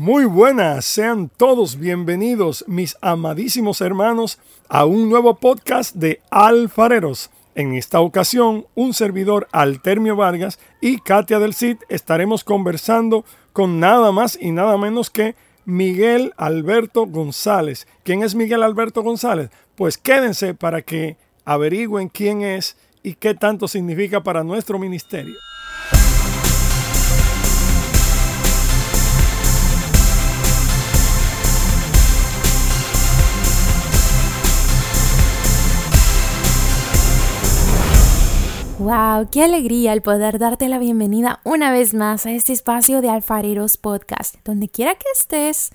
Muy buenas, sean todos bienvenidos, mis amadísimos hermanos, a un nuevo podcast de Alfareros. En esta ocasión, un servidor Altermio Vargas y Katia del Cid estaremos conversando con nada más y nada menos que Miguel Alberto González. ¿Quién es Miguel Alberto González? Pues quédense para que averigüen quién es y qué tanto significa para nuestro ministerio. ¡Wow! ¡Qué alegría el poder darte la bienvenida una vez más a este espacio de Alfareros Podcast! Donde quiera que estés,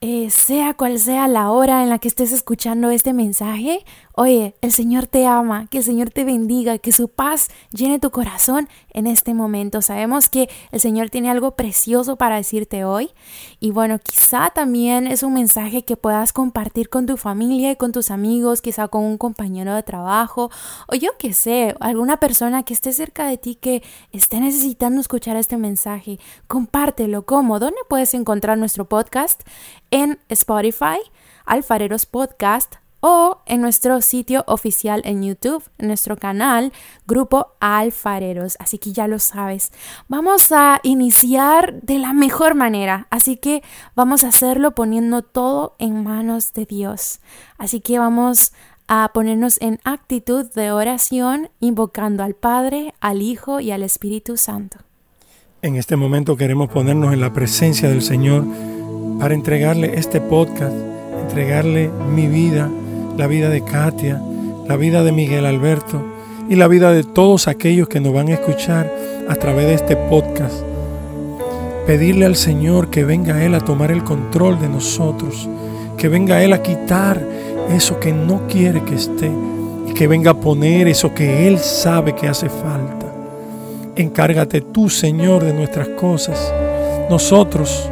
eh, sea cual sea la hora en la que estés escuchando este mensaje, oye, el Señor te ama, que el Señor te bendiga, que su paz llene tu corazón en este momento. Sabemos que el Señor tiene algo precioso para decirte hoy y bueno, quizá también es un mensaje que puedas compartir con tu familia y con tus amigos, quizá con un compañero de trabajo o yo que sé, alguna persona que esté cerca de ti que esté necesitando escuchar este mensaje. Compártelo. ¿Cómo? ¿Dónde puedes encontrar nuestro podcast? en Spotify, Alfareros Podcast o en nuestro sitio oficial en YouTube, en nuestro canal, Grupo Alfareros. Así que ya lo sabes. Vamos a iniciar de la mejor manera. Así que vamos a hacerlo poniendo todo en manos de Dios. Así que vamos a ponernos en actitud de oración, invocando al Padre, al Hijo y al Espíritu Santo. En este momento queremos ponernos en la presencia del Señor para entregarle este podcast, entregarle mi vida, la vida de Katia, la vida de Miguel Alberto y la vida de todos aquellos que nos van a escuchar a través de este podcast. Pedirle al Señor que venga Él a tomar el control de nosotros, que venga Él a quitar eso que no quiere que esté y que venga a poner eso que Él sabe que hace falta. Encárgate tú, Señor, de nuestras cosas. Nosotros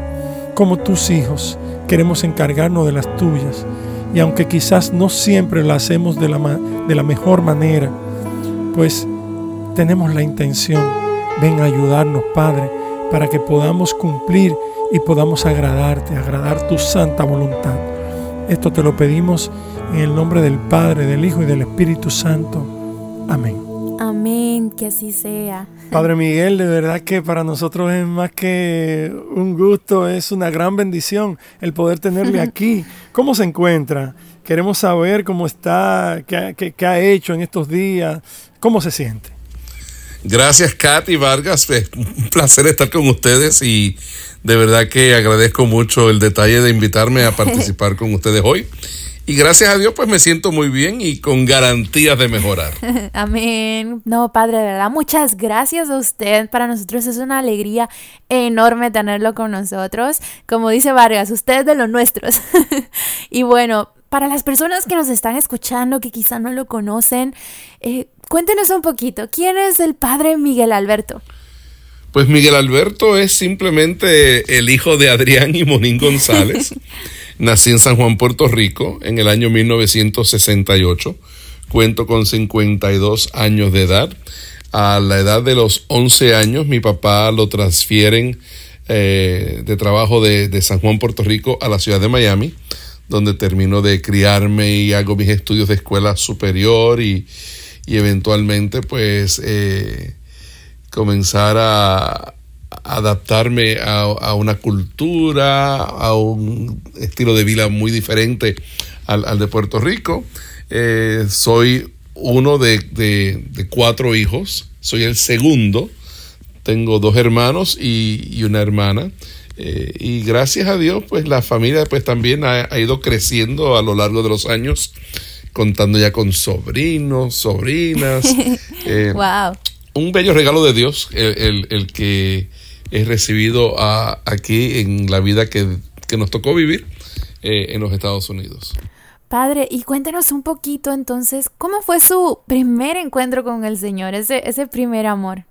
como tus hijos, queremos encargarnos de las tuyas. Y aunque quizás no siempre lo hacemos de la, de la mejor manera, pues tenemos la intención. Ven a ayudarnos, Padre, para que podamos cumplir y podamos agradarte, agradar tu santa voluntad. Esto te lo pedimos en el nombre del Padre, del Hijo y del Espíritu Santo. Amén. Amén, que así sea. Padre Miguel, de verdad que para nosotros es más que un gusto, es una gran bendición el poder tenerle aquí. ¿Cómo se encuentra? Queremos saber cómo está, qué, ha hecho en estos días, cómo se siente. Gracias, Katy Vargas. Es un placer estar con ustedes y de verdad que agradezco mucho el detalle de invitarme a participar con ustedes hoy. Y gracias a Dios, pues me siento muy bien y con garantías de mejorar. Amén. No, Padre, de verdad, muchas gracias a usted. Para nosotros es una alegría enorme tenerlo con nosotros. Como dice Vargas, usted es de los nuestros. y bueno, para las personas que nos están escuchando, que quizá no lo conocen, eh, cuéntenos un poquito, ¿quién es el Padre Miguel Alberto? Pues Miguel Alberto es simplemente el hijo de Adrián y Monín González. Nací en San Juan, Puerto Rico, en el año 1968. Cuento con 52 años de edad. A la edad de los 11 años, mi papá lo transfieren eh, de trabajo de, San Juan, Puerto Rico, a la ciudad de Miami, donde termino de criarme y hago mis estudios de escuela superior y, eventualmente, pues, eh, comenzar a, adaptarme a, una cultura, a un estilo de vida muy diferente al, de Puerto Rico. Eh, soy uno de, cuatro hijos, soy el segundo, tengo dos hermanos y, una hermana. Eh, y gracias a Dios, pues la familia pues también ha, ido creciendo a lo largo de los años, contando ya con sobrinos, sobrinas. wow. Un bello regalo de Dios, el que he recibido aquí en la vida que, nos tocó vivir eh, en los Estados Unidos. Padre, y cuéntenos un poquito entonces, ¿cómo fue su primer encuentro con el Señor, ese, ese primer amor?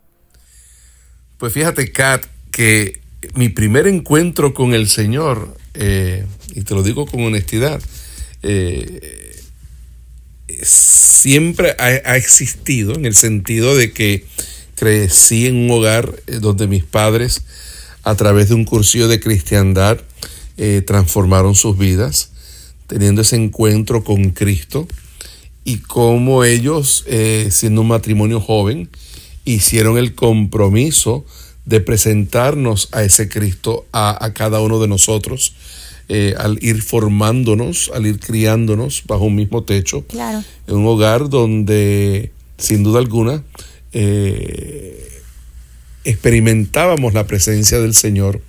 Pues fíjate, Kat, que mi primer encuentro con el Señor, eh, y te lo digo con honestidad, eh, siempre ha, existido en el sentido de que crecí en un hogar eh, donde mis padres a través de un cursillo de cristiandad eh, transformaron sus vidas, teniendo ese encuentro con Cristo y cómo ellos, eh, siendo un matrimonio joven, hicieron el compromiso de presentarnos a ese Cristo a, cada uno de nosotros. Eh, al ir formándonos, al ir criándonos bajo un mismo techo, en un hogar donde sin duda alguna experimentábamos la presencia del Señor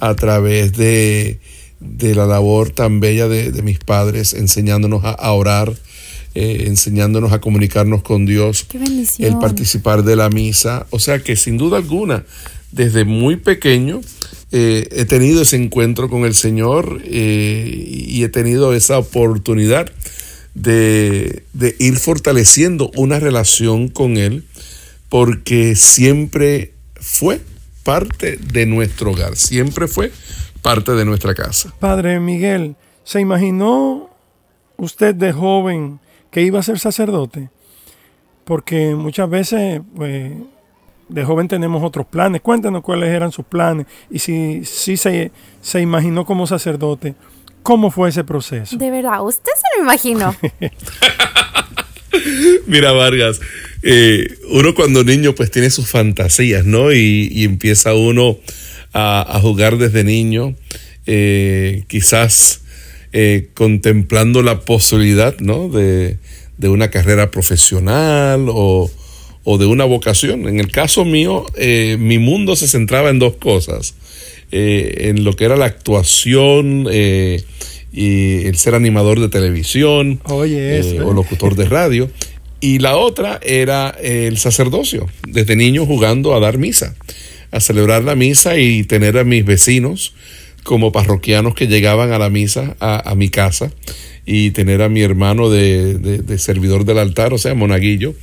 a través de, la labor tan bella de, mis padres, enseñándonos a, orar, eh, enseñándonos a comunicarnos con Dios, el participar de la misa. O sea que sin duda alguna, desde muy pequeño, eh, he tenido ese encuentro con el Señor eh, y he tenido esa oportunidad de, de ir fortaleciendo una relación con Él, porque siempre fue parte de nuestro hogar, siempre fue parte de nuestra casa. Padre Miguel, ¿se imaginó usted de joven que iba a ser sacerdote? Porque muchas veces, pues, de joven tenemos otros planes. Cuéntenos cuáles eran sus planes y si, si se, se imaginó como sacerdote. ¿Cómo fue ese proceso? De verdad, usted se lo imaginó. Mira, Vargas, eh, uno cuando niño pues tiene sus fantasías, ¿no? Y, empieza uno a, jugar desde niño, eh, quizás eh, contemplando la posibilidad, ¿no? De, una carrera profesional o, de una vocación. En el caso mío, mi mundo se centraba en dos cosas. en lo que era la actuación y el ser animador de televisión o locutor de radio. Y la otra era el sacerdocio, desde niño jugando a dar misa, a celebrar la misa y tener a mis vecinos como parroquianos que llegaban a la misa a, mi casa y tener a mi hermano de, servidor del altar, o sea, monaguillo,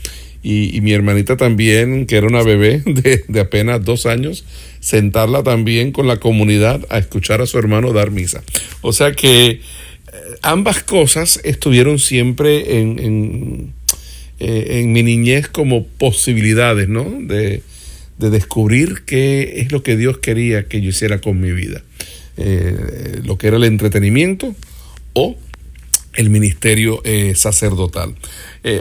y, mi hermanita también, que era una bebé de, de, apenas dos años, sentarla también con la comunidad a escuchar a su hermano dar misa. O sea que eh, ambas cosas estuvieron siempre en eh, en mi niñez como posibilidades, ¿no? De, descubrir qué es lo que Dios quería que yo hiciera con mi vida. Eh, lo que era el entretenimiento o el ministerio eh, sacerdotal.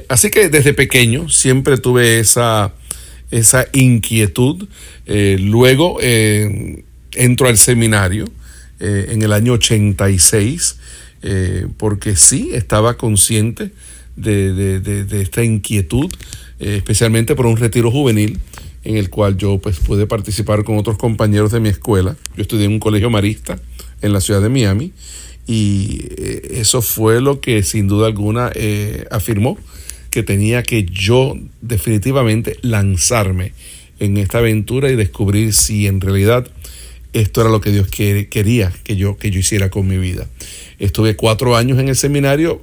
así que desde pequeño siempre tuve esa, esa inquietud. luego entro al seminario en el año 86 porque sí estaba consciente de, esta inquietud, eh, especialmente por un retiro juvenil en el cual yo pues pude participar con otros compañeros de mi escuela. Yo estudié en un colegio marista en la ciudad de Miami y eh, eso fue lo que sin duda alguna eh, afirmó que tenía que yo definitivamente lanzarme en esta aventura y descubrir si en realidad esto era lo que Dios quería que yo, que yo hiciera con mi vida. Estuve cuatro años en el seminario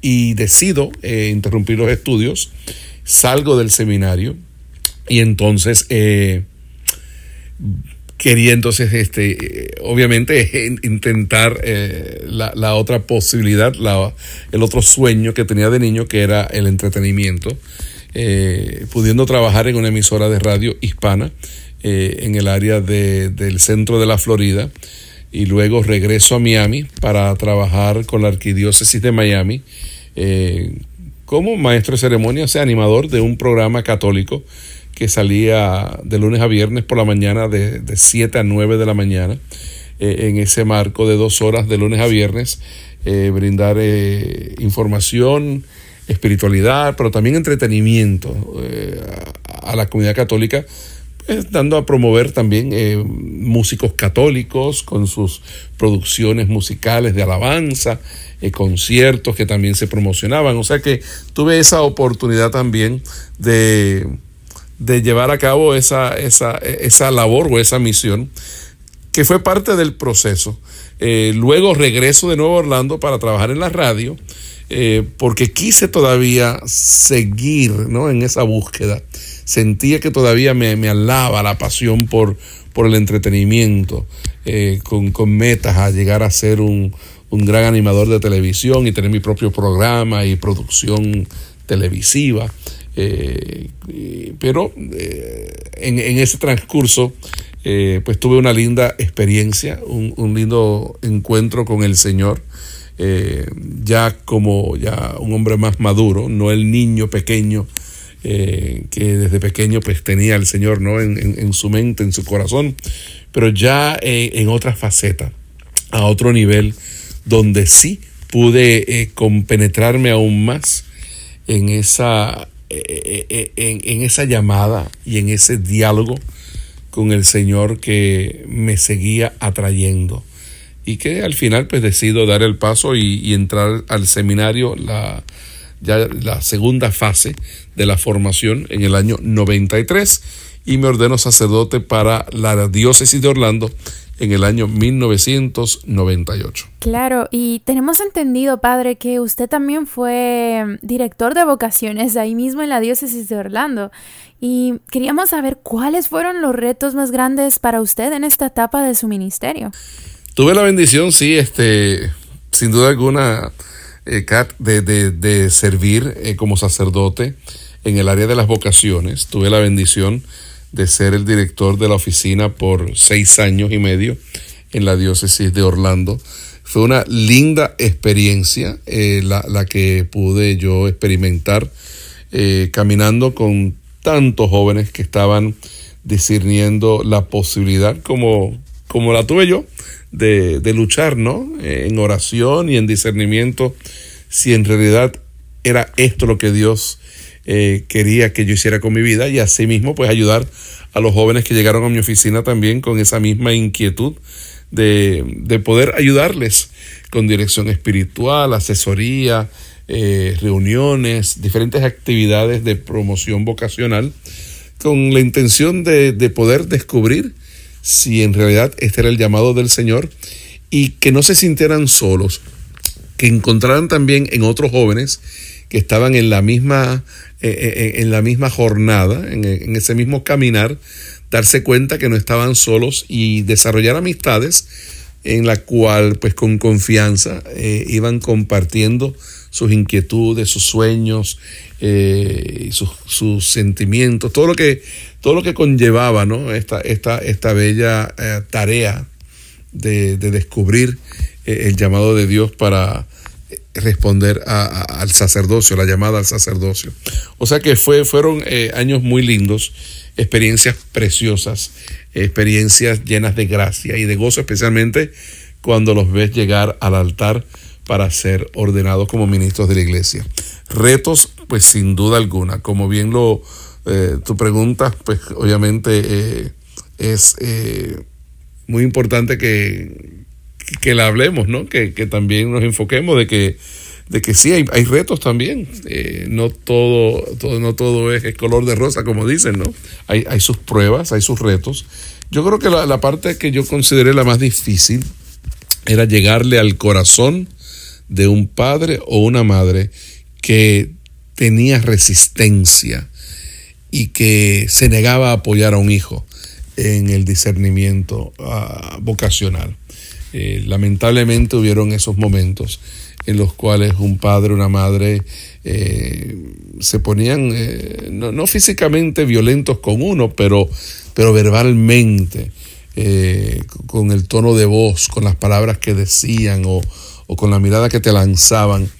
y decido eh, interrumpir los estudios, salgo del seminario y entonces quería entonces, este, obviamente, intentar eh, la, otra posibilidad, el otro sueño que tenía de niño, que era el entretenimiento, pudiendo trabajar en una emisora de radio hispana en el área del centro de la Florida y luego regreso a Miami para trabajar con la arquidiócesis de Miami eh, como maestro de ceremonia, o sea, animador de un programa católico que salía de lunes a viernes por la mañana de, de 7 a 9 de la mañana, eh, en ese marco de dos horas de lunes a viernes, eh, brindar información, espiritualidad, pero también entretenimiento a la comunidad católica dando a promover también eh, músicos católicos con sus producciones musicales de alabanza, eh, conciertos que también se promocionaban. O sea que tuve esa oportunidad también de, de llevar a cabo esa, esa, esa, labor o esa misión que fue parte del proceso. Eh, luego regreso de nuevo Orlando para trabajar en la radio. porque quise todavía seguir ¿no? en esa búsqueda sentía que todavía me, me alaba la pasión por, por el entretenimiento, eh, con, metas a llegar a ser un, gran animador de televisión y tener mi propio programa y producción televisiva. Eh, pero eh, en, ese transcurso eh, pues tuve una linda experiencia, un, lindo encuentro con el Señor, eh, ya como ya un hombre más maduro, no el niño pequeño que desde pequeño pues tenía el Señor ¿no? en, su mente, en su corazón, pero ya en otra faceta, a otro nivel, donde sí pude compenetrarme aún más en esa eh, eh, eh, en, esa llamada y en ese diálogo con el Señor que me seguía atrayendo. Y que al final pues decido dar el paso y, entrar al seminario la ya la segunda fase de la formación en el año 93 y me ordeno sacerdote para la diócesis de Orlando en el año 1998. Claro, y tenemos entendido, padre, que usted también fue mm, director de vocaciones ahí mismo en la diócesis de Orlando. Y queríamos saber cuáles fueron los retos más grandes para usted en esta etapa de su ministerio. Tuve la bendición, sí, este, sin duda alguna, eh, Kat, de, servir eh, como sacerdote en el área de las vocaciones. Tuve la bendición de ser el director de la oficina por seis años y medio en la diócesis de Orlando. Fue una linda experiencia eh, la, que pude yo experimentar eh, caminando con tantos jóvenes que estaban discerniendo la posibilidad, como, como la tuve yo, de, luchar ¿no? en oración y en discernimiento, si en realidad era esto lo que Dios eh, quería que yo hiciera con mi vida y asimismo pues ayudar a los jóvenes que llegaron a mi oficina también con esa misma inquietud de, poder ayudarles con dirección espiritual, asesoría, eh, reuniones, diferentes actividades de promoción vocacional, con la intención de, de poder descubrir si en realidad este era el llamado del Señor y que no se sintieran solos, que encontraran también en otros jóvenes que estaban en la misma eh, eh, eh, en la misma jornada, en, ese mismo caminar, darse cuenta que no estaban solos y desarrollar amistades en la cual pues con confianza iban compartiendo sus inquietudes, sus sueños, sus, sentimientos, todo lo que, todo lo que conllevaba ¿no? esta, esta, esta bella tarea de, de descubrir el llamado de Dios para responder al sacerdocio, la llamada al sacerdocio. O sea que fue, fueron eh, años muy lindos, experiencias preciosas, experiencias llenas de gracia y de gozo, especialmente cuando los ves llegar al altar para ser ordenados como ministros de la iglesia. Retos, pues sin duda alguna, como bien lo eh, tu pregunta, pues obviamente eh, es muy importante que, que la hablemos, ¿no? Que, también nos enfoquemos de que, de que sí, hay, hay retos también. Eh, no, todo, todo, no todo es, color de rosa, como dicen, ¿no? Hay, hay sus pruebas, hay sus retos. Yo creo que la, la parte que yo consideré la más difícil era llegarle al corazón de un padre o una madre que tenía resistencia y que se negaba a apoyar a un hijo en el discernimiento ah, vocacional. Eh, lamentablemente hubieron esos momentos en los cuales un padre, una madre eh, se ponían, eh, no, físicamente violentos con uno, pero, pero verbalmente, con el tono de voz, con las palabras que decían o, con la mirada que te lanzaban,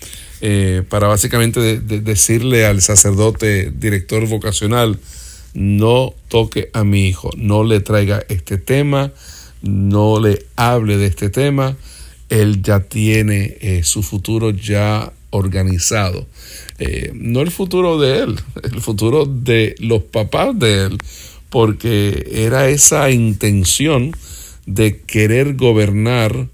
para básicamente decirle al sacerdote, director vocacional, no toque a mi hijo, no le traiga este tema, no le hable de este tema, él ya tiene eh, su futuro ya organizado. Eh, no el futuro de él, el futuro de los papás de él, porque era esa intención de querer gobernar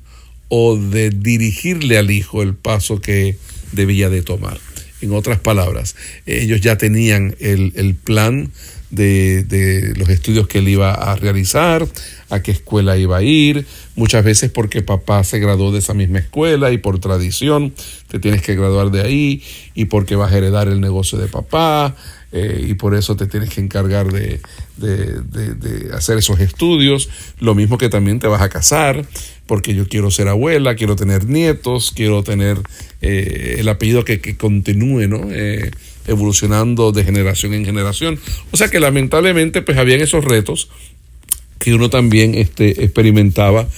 o de dirigirle al hijo el paso que debía de tomar. En otras palabras, ellos ya tenían el, el plan de, de, los estudios que él iba a realizar, a qué escuela iba a ir, muchas veces porque papá se graduó de esa misma escuela y por tradición te tienes que graduar de ahí y porque vas a heredar el negocio de papá eh, y por eso te tienes que encargar de, de, de, hacer esos estudios, lo mismo que también te vas a casar, porque yo quiero ser abuela, quiero tener nietos, quiero tener eh, el apellido que, que continúe, ¿no? Eh, evolucionando de generación en generación. O sea que lamentablemente pues habían esos retos, que uno también este, experimentaba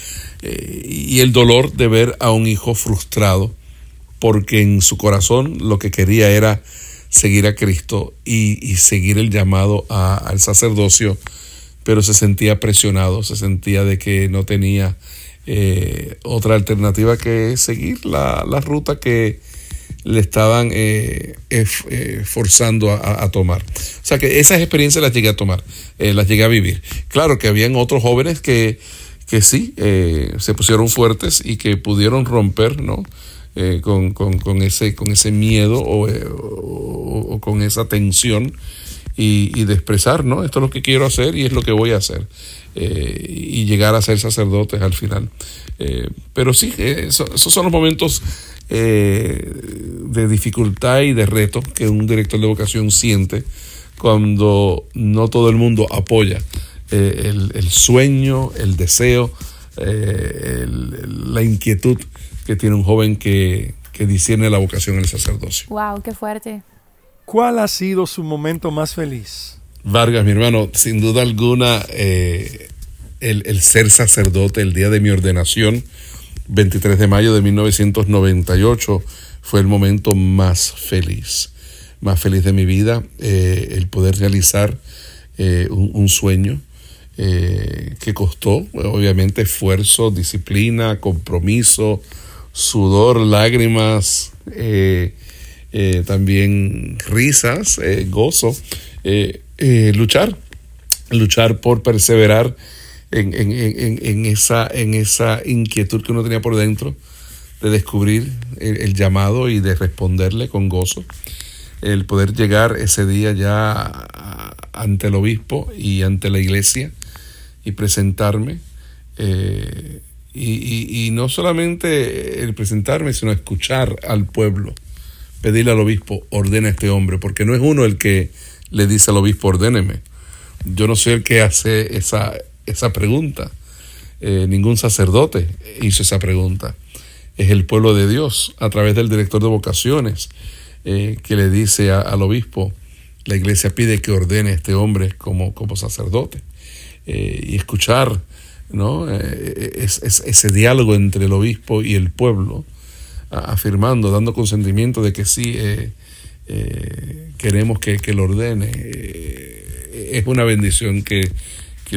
eh, y el dolor de ver a un hijo frustrado porque en su corazón lo que quería era seguir a Cristo y, seguir el llamado al sacerdocio, pero se sentía presionado, se sentía de que no tenía eh, otra alternativa que seguir la, ruta que le estaban eh, eh, forzando a, tomar. O sea que esas experiencias las llegué a tomar, las llegué a vivir. Claro que habían otros jóvenes que, que sí, se pusieron fuertes y que pudieron romper, ¿no? Con, con, ese, con ese miedo o, con esa tensión y, y, de expresar, ¿no? Esto es lo que quiero hacer y es lo que voy a hacer. Eh, y llegar a ser sacerdotes al final. Eh, pero sí, eh, esos son los momentos de dificultad y de reto que un director de vocación siente cuando no todo el mundo apoya el, sueño, el deseo, la inquietud que tiene un joven que, que discierne la vocación el sacerdocio. ¡Wow! ¡Qué fuerte! ¿Cuál ha sido su momento más feliz? Vargas, mi hermano, sin duda alguna, eh, el, ser sacerdote, el día de mi ordenación, 23 de mayo de 1998, fue el momento más feliz, más feliz de mi vida, eh, el poder realizar eh, un, sueño que costó, obviamente, esfuerzo, disciplina, compromiso, sudor, lágrimas, también risas, gozo. Eh, luchar, luchar por perseverar en, esa, inquietud que uno tenía por dentro de descubrir el, llamado y de responderle con gozo. El poder llegar ese día ya ante el obispo y ante la iglesia y presentarme. Eh, y, y, no solamente el presentarme, sino escuchar al pueblo, pedirle al obispo, ordena a este hombre, porque no es uno el que le dice al obispo, ordéneme. Yo no soy el que hace esa, esa pregunta. Eh, ningún sacerdote hizo esa pregunta. Es el pueblo de Dios, a través del director de vocaciones, eh, que le dice al obispo, la iglesia pide que ordene a este hombre como, como sacerdote. Eh, y escuchar ¿no? Es, ese diálogo entre el obispo y el pueblo, afirmando, dando consentimiento de que sí, queremos que, lo ordene. Es una bendición que,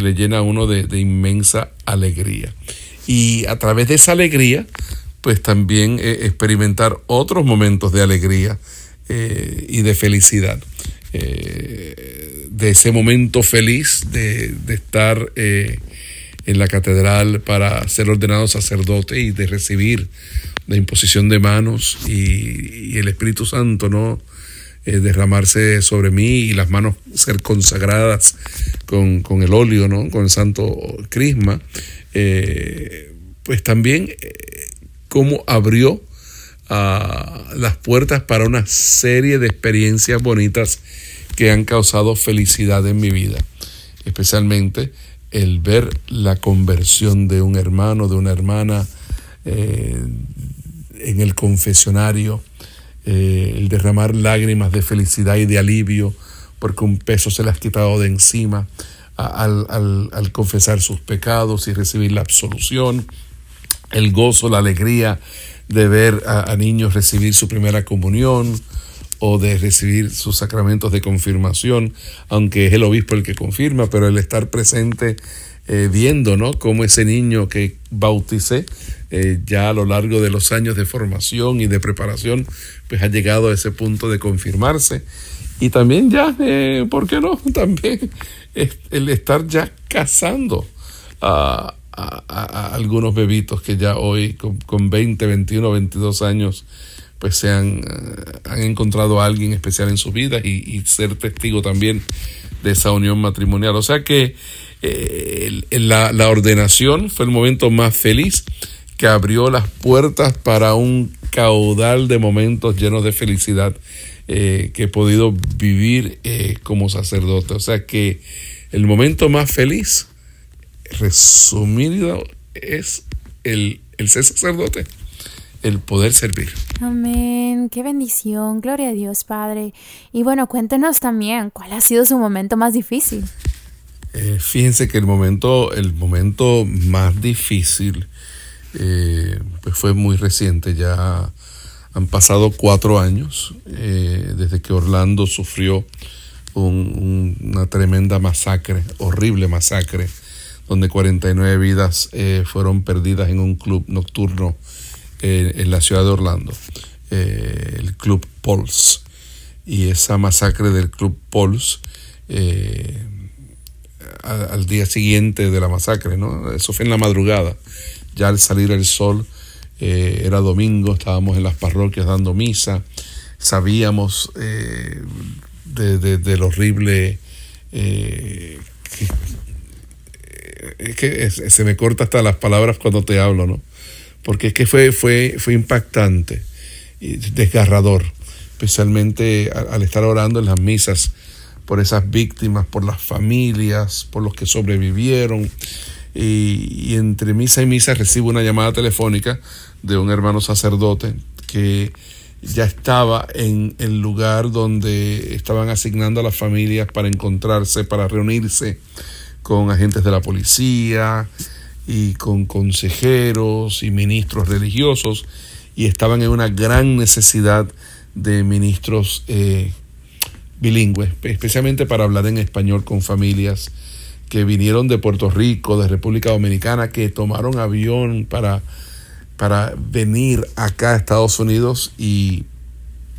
le llena a uno de, inmensa alegría. Y a través de esa alegría, pues también eh, experimentar otros momentos de alegría y de felicidad. de ese momento feliz de, estar en la catedral para ser ordenado sacerdote y de recibir la imposición de manos y el Espíritu Santo, ¿no? Eh, derramarse sobre mí y las manos ser consagradas con, el óleo, ¿no? con el santo crisma, eh, pues también eh, cómo abrió ah, las puertas para una serie de experiencias bonitas que han causado felicidad en mi vida, especialmente el ver la conversión de un hermano, de una hermana en el confesionario, eh, el derramar lágrimas de felicidad y de alivio porque un peso se le ha quitado de encima al, confesar sus pecados y recibir la absolución, el gozo, la alegría de ver a, niños recibir su primera comunión o de recibir sus sacramentos de confirmación, aunque es el obispo el que confirma, pero el estar presente eh, viendo, ¿no? Cómo ese niño que bauticé eh, ya a lo largo de los años de formación y de preparación, pues ha llegado a ese punto de confirmarse. Y también ya, eh, ¿por qué no? También el estar ya casando a, algunos bebitos que ya hoy con, con 20, 21, 22 años, pues se han, encontrado a alguien especial en su vida y, ser testigo también de esa unión matrimonial. O sea que eh, la, ordenación fue el momento más feliz que abrió las puertas para un caudal de momentos llenos de felicidad eh, que he podido vivir eh, como sacerdote. O sea que el momento más feliz, resumido, es el, el ser sacerdote, el poder servir. Amén, qué bendición, gloria a Dios Padre. Y bueno, cuéntenos también, ¿cuál ha sido su momento más difícil? Eh, fíjense que el momento, el momento más difícil eh, pues fue muy reciente, ya han pasado cuatro años eh, desde que Orlando sufrió una tremenda masacre, horrible masacre, donde 49 vidas fueron perdidas en un club nocturno en la ciudad de Orlando, el Club Pulse. Y esa masacre del Club Pulse al día siguiente de la masacre, ¿no? Eso fue en la madrugada. Ya al salir el sol, eh, era domingo, estábamos en las parroquias dando misa, sabíamos eh, de, del horrible... Eh, es que se me corta hasta las palabras cuando te hablo, ¿no? Porque es que fue, fue, fue impactante y desgarrador, especialmente al estar orando en las misas por esas víctimas, por las familias, por los que sobrevivieron. Y, entre misa y misa recibo una llamada telefónica de un hermano sacerdote que ya estaba en el lugar donde estaban asignando a las familias para encontrarse, para reunirse con agentes de la policía y con consejeros y ministros religiosos y estaban en una gran necesidad de ministros eh, bilingüe, especialmente para hablar en español con familias que vinieron de Puerto Rico, de República Dominicana, que tomaron avión para, para venir acá a Estados Unidos y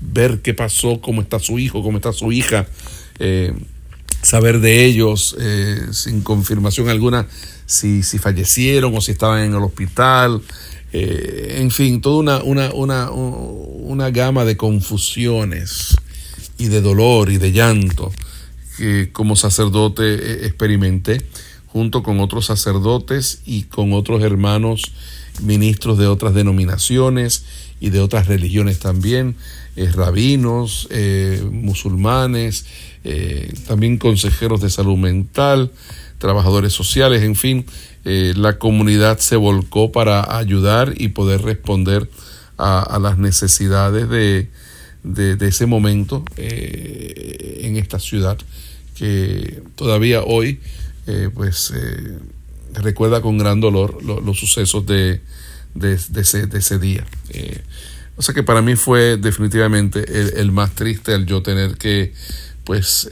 ver qué pasó, cómo está su hijo, cómo está su hija, eh, saber de ellos eh, sin confirmación alguna si, si fallecieron o si estaban en el hospital. Eh, en fin, toda una, una, una, una gama de confusiones y de dolor y de llanto que como sacerdote eh, experimenté junto con otros sacerdotes y con otros hermanos ministros de otras denominaciones y de otras religiones también, eh, rabinos, eh, musulmanes, también consejeros de salud mental, trabajadores sociales, en fin, la comunidad se volcó para ayudar y poder responder a las necesidades de, de, ese momento eh, en esta ciudad que todavía hoy eh, pues eh, recuerda con gran dolor los sucesos de, de, ese, de, ese, día. o sea que para mí fue definitivamente el, más triste el yo tener que pues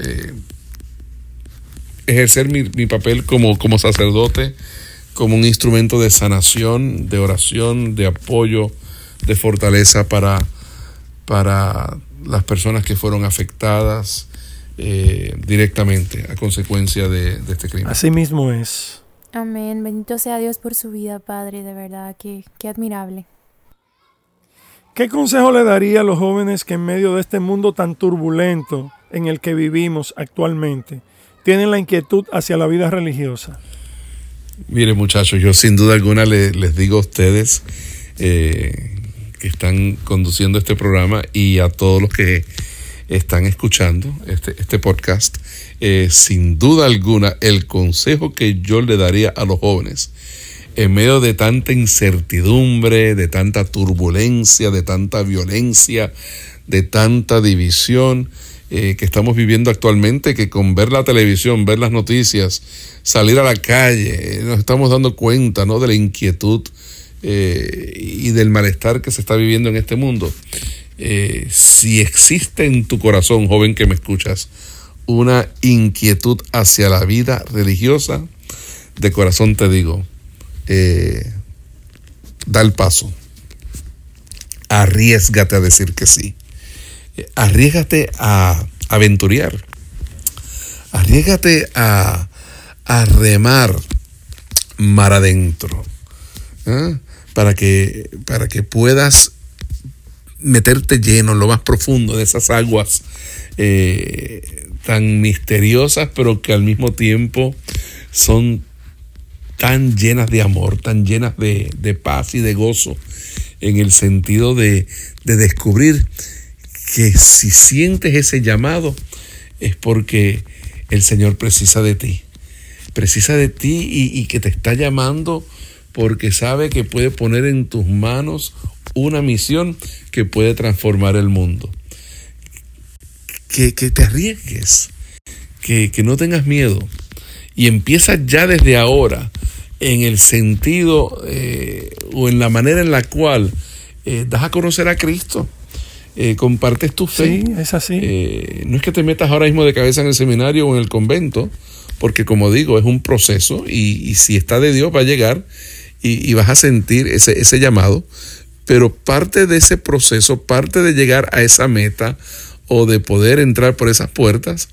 ejercer mi, mi, papel como, como sacerdote, como un instrumento de sanación, de oración, de apoyo, de fortaleza para para las personas que fueron afectadas eh, directamente a consecuencia de, este crimen. Así mismo es. Amén. Bendito sea Dios por su vida, Padre. De verdad, qué, qué admirable. ¿Qué consejo le daría a los jóvenes que en medio de este mundo tan turbulento en el que vivimos actualmente tienen la inquietud hacia la vida religiosa? Mire muchachos, yo sin duda alguna les digo a ustedes eh, están conduciendo este programa y a todos los que están escuchando este, este podcast, eh, sin duda alguna, el consejo que yo le daría a los jóvenes, en medio de tanta incertidumbre, de tanta turbulencia, de tanta violencia, de tanta división eh, que estamos viviendo actualmente, que con ver la televisión, ver las noticias, salir a la calle, nos estamos dando cuenta ¿no? de la inquietud eh, y del malestar que se está viviendo en este mundo. Eh, si existe en tu corazón, joven que me escuchas, una inquietud hacia la vida religiosa, de corazón te digo, eh, da el paso. Arriesgate a decir que sí. Arriesgate a aventurear. Arriesgate a, a remar mar adentro para que, para que puedas meterte lleno en lo más profundo de esas aguas eh, tan misteriosas, pero que al mismo tiempo son tan llenas de amor, tan llenas de, paz y de gozo, en el sentido de, descubrir que si sientes ese llamado es porque el Señor precisa de ti, precisa de ti y, y que te está llamando porque sabe que puede poner en tus manos una misión que puede transformar el mundo. Que, te arriesgues, que, no tengas miedo y empieza ya desde ahora en el sentido eh, o en la manera en la cual eh, das a conocer a Cristo. Eh, compartes tu fe. Sí, es así. no es que te metas ahora mismo de cabeza en el seminario o en el convento, porque como digo, es un proceso y, si está de Dios va a llegar y, vas a sentir ese, ese llamado, pero parte de ese proceso, parte de llegar a esa meta o de poder entrar por esas puertas,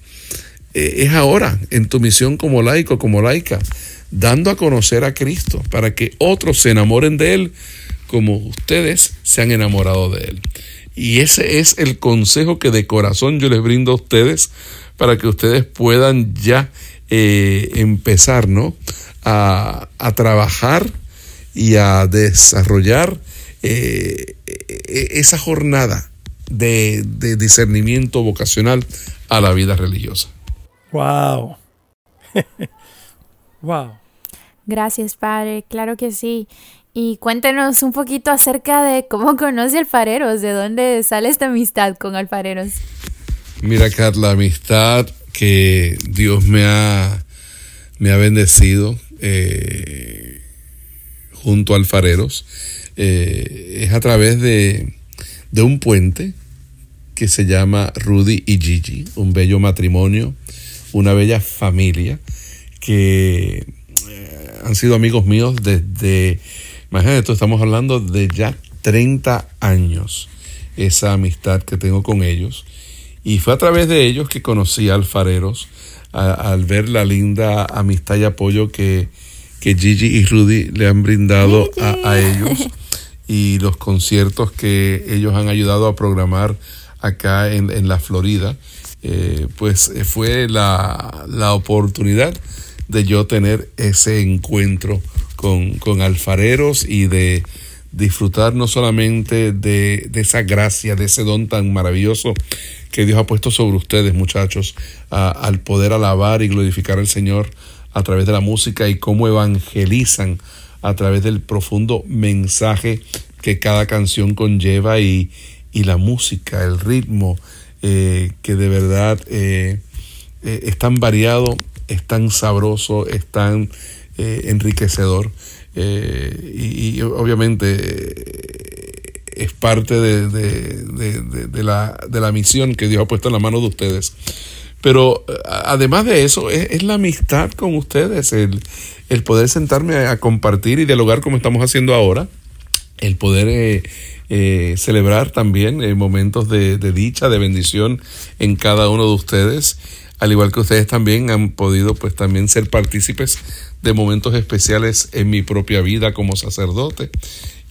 es ahora en tu misión como laico, como laica dando a conocer a Cristo para que otros se enamoren de Él como ustedes se han enamorado de Él. Y ese es el consejo que de corazón yo les brindo a ustedes para que ustedes puedan ya eh, empezar ¿no? a, trabajar y a desarrollar eh, e-, esa jornada de, de discernimiento vocacional a la vida religiosa. ¡Wow! ¡Wow! Gracias, Padre. Claro que sí. Y cuéntenos un poquito acerca de cómo conoce Alfareros, de dónde sale esta amistad con Alfareros. Mira, Kat, la amistad que Dios me ha, me ha bendecido eh, junto a Alfareros eh, es a través de, de un puente que se llama Rudy y Gigi, un bello matrimonio, una bella familia que han sido amigos míos desde, imagínate, estamos hablando de ya 30 años, esa amistad que tengo con ellos. Y fue a través de ellos que conocí a Alfareros, al ver la linda amistad y apoyo que, que Gigi y Rudy le han brindado a, ellos y los conciertos que ellos han ayudado a programar acá en, la Florida. Eh, pues fue la, la oportunidad de yo tener ese encuentro con, alfareros y de disfrutar no solamente de, esa gracia, de ese don tan maravilloso que Dios ha puesto sobre ustedes, muchachos, al poder alabar y glorificar al Señor a través de la música y cómo evangelizan a través del profundo mensaje que cada canción conlleva y, la música, el ritmo, eh, que de verdad eh, eh, es tan variado es tan sabroso, es tan enriquecedor eh, y, obviamente es parte de, la, misión que Dios ha puesto en la mano de ustedes. Pero además de eso, es, la amistad con ustedes, el, poder sentarme a, compartir y dialogar como estamos haciendo ahora, el poder celebrar también momentos de, dicha, de bendición en cada uno de ustedes. Al igual que ustedes también han podido pues también ser partícipes de momentos especiales en mi propia vida como sacerdote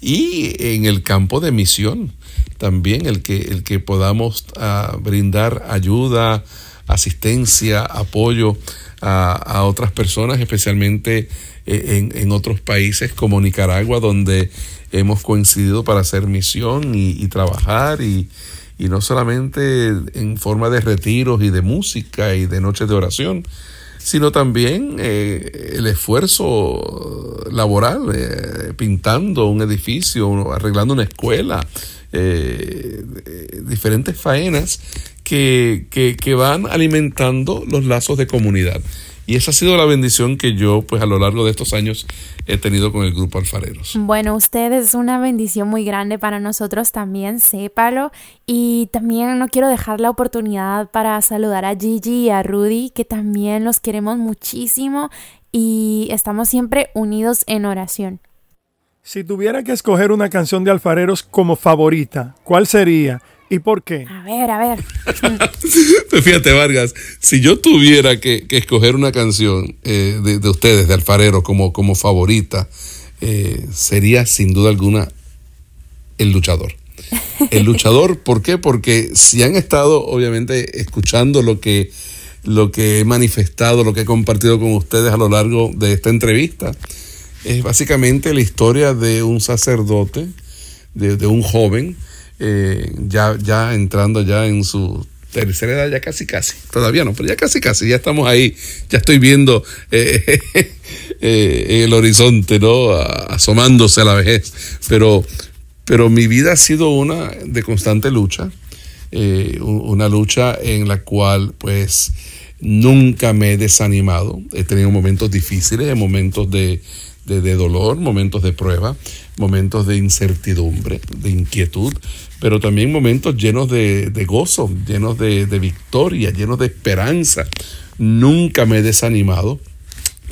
y en el campo de misión. También el que el que podamos ah, brindar ayuda asistencia apoyo a, otras personas especialmente eh, en, otros países como Nicaragua donde hemos coincidido para hacer misión y trabajar y, y no solamente en forma de retiros y de música y de noches de oración, sino también eh, el esfuerzo laboral, eh, pintando un edificio, arreglando una escuela, diferentes faenas que, que van alimentando los lazos de comunidad. Y esa ha sido la bendición que yo, pues a lo largo de estos años, he tenido con el grupo Alfareros. Bueno, usted es una bendición muy grande para nosotros también, sépalo. Y también no quiero dejar la oportunidad para saludar a Gigi y a Rudy, que también los queremos muchísimo y estamos siempre unidos en oración. Si tuviera que escoger una canción de Alfareros como favorita, ¿cuál sería? ¿Y por qué? A ver, a ver. pues fíjate, Vargas, si yo tuviera que, escoger una canción eh, de, ustedes, de Alfarero, como, como favorita, eh, sería sin duda alguna El Luchador. El Luchador, ¿por qué? Porque si han estado, obviamente, escuchando lo que, lo que he manifestado, lo que he compartido con ustedes a lo largo de esta entrevista, es básicamente la historia de un sacerdote, de, de un joven, eh, ya, ya entrando ya en su tercera edad, ya casi casi, todavía no, pero ya casi casi, ya estamos ahí, ya estoy viendo eh, eh, el horizonte, ¿no? Asomándose a la vejez, pero, pero mi vida ha sido una de constante lucha, una lucha en la cual pues nunca me he desanimado. He tenido momentos difíciles, momentos de, de, dolor, momentos de prueba, momentos de incertidumbre, de inquietud, pero también momentos llenos de, de gozo, llenos de, de, victoria, llenos de esperanza. Nunca me he desanimado.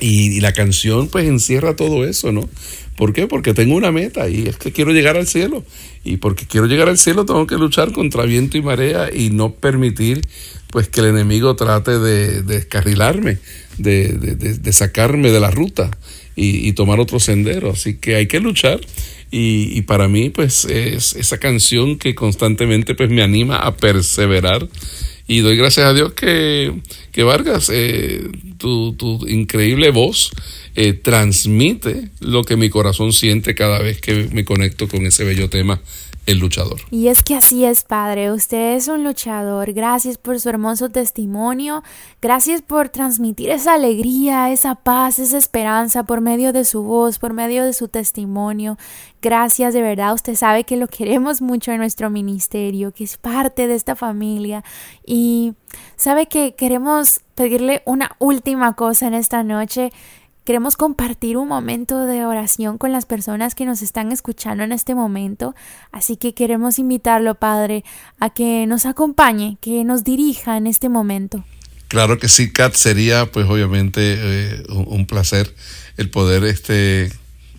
Y, la canción pues encierra todo eso, ¿no? ¿Por qué? Porque tengo una meta y es que quiero llegar al cielo. Y porque quiero llegar al cielo tengo que luchar contra viento y marea y no permitir pues que el enemigo trate de, descarrilarme, de, de, sacarme de la ruta y, tomar otro sendero. Así que hay que luchar. Y, para mí, pues, es esa canción que constantemente pues, me anima a perseverar. Y doy gracias a Dios que, que Vargas, eh, tu, tu increíble voz, eh, transmite lo que mi corazón siente cada vez que me conecto con ese bello tema el luchador. Y es que así es, Padre. Usted es un luchador. Gracias por su hermoso testimonio. Gracias por transmitir esa alegría, esa paz, esa esperanza por medio de su voz, por medio de su testimonio. Gracias, de verdad. Usted sabe que lo queremos mucho en nuestro ministerio, que es parte de esta familia. Y sabe que queremos pedirle una última cosa en esta noche. Queremos compartir un momento de oración con las personas que nos están escuchando en este momento, así que queremos invitarlo, Padre, a que nos acompañe, que nos dirija en este momento. Claro que sí, Kat, sería pues obviamente eh, un placer el poder este,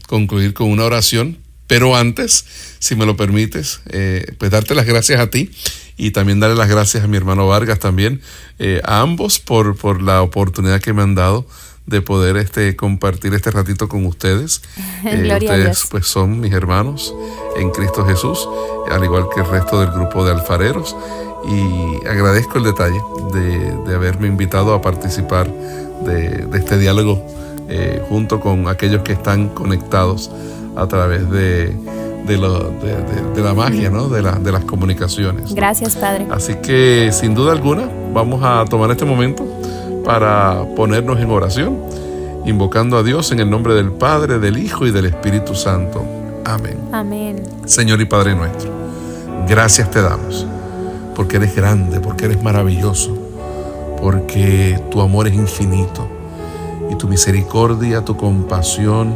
concluir con una oración, pero antes, si me lo permites, eh, pues darte las gracias a ti y también darle las gracias a mi hermano Vargas también, eh, a ambos por, por la oportunidad que me han dado de poder este, compartir este ratito con ustedes. Eh, ustedes pues son mis hermanos en Cristo Jesús, al igual que el resto del grupo de alfareros. Y agradezco el detalle de, haberme invitado a participar de, este diálogo eh, junto con aquellos que están conectados a través de, de, la magia, ¿no? de, de las comunicaciones. Gracias, Padre. Así que sin duda alguna vamos a tomar este momento para ponernos en oración, invocando a Dios en el nombre del Padre, del Hijo y del Espíritu Santo. Amén. Amén. Señor y Padre nuestro, gracias te damos, porque eres grande, porque eres maravilloso, porque tu amor es infinito y tu misericordia, tu compasión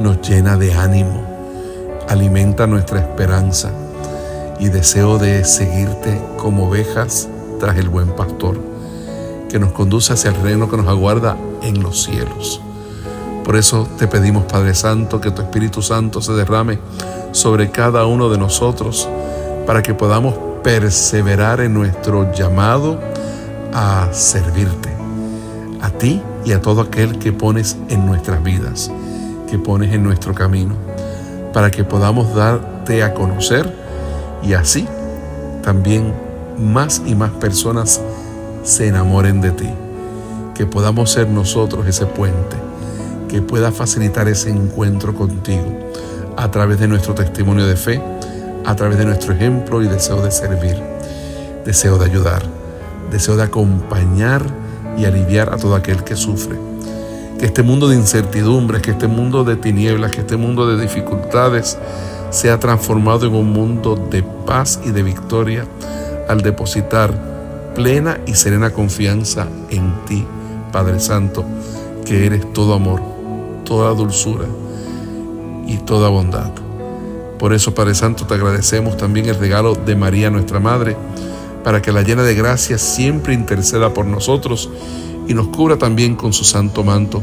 nos llena de ánimo, alimenta nuestra esperanza y deseo de seguirte como ovejas tras el buen pastor que nos conduce hacia el reino que nos aguarda en los cielos. Por eso te pedimos, Padre Santo, que tu Espíritu Santo se derrame sobre cada uno de nosotros para que podamos perseverar en nuestro llamado a servirte, a ti y a todo aquel que pones en nuestras vidas, que pones en nuestro camino, para que podamos darte a conocer y así también más y más personas se enamoren de ti. Que podamos ser nosotros ese puente que pueda facilitar ese encuentro contigo a través de nuestro testimonio de fe, a través de nuestro ejemplo y deseo de servir, deseo de ayudar, deseo de acompañar y aliviar a todo aquel que sufre. Que este mundo de incertidumbres, que este mundo de tinieblas, que este mundo de dificultades sea transformado en un mundo de paz y de victoria al depositar plena y serena confianza en ti, Padre Santo, que eres todo amor, toda dulzura y toda bondad. Por eso, Padre Santo, te agradecemos también el regalo de María, nuestra Madre, para que la llena de gracia siempre interceda por nosotros y nos cubra también con su santo manto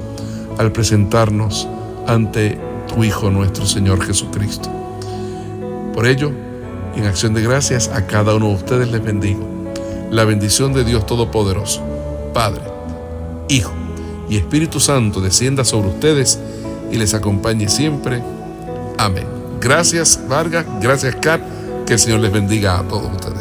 al presentarnos ante tu Hijo nuestro Señor Jesucristo. Por ello, en acción de gracias a cada uno de ustedes les bendigo la bendición de Dios Todopoderoso, Padre, Hijo y Espíritu Santo descienda sobre ustedes y les acompañe siempre. Amén. Gracias Vargas, gracias Kat, que el Señor les bendiga a todos ustedes.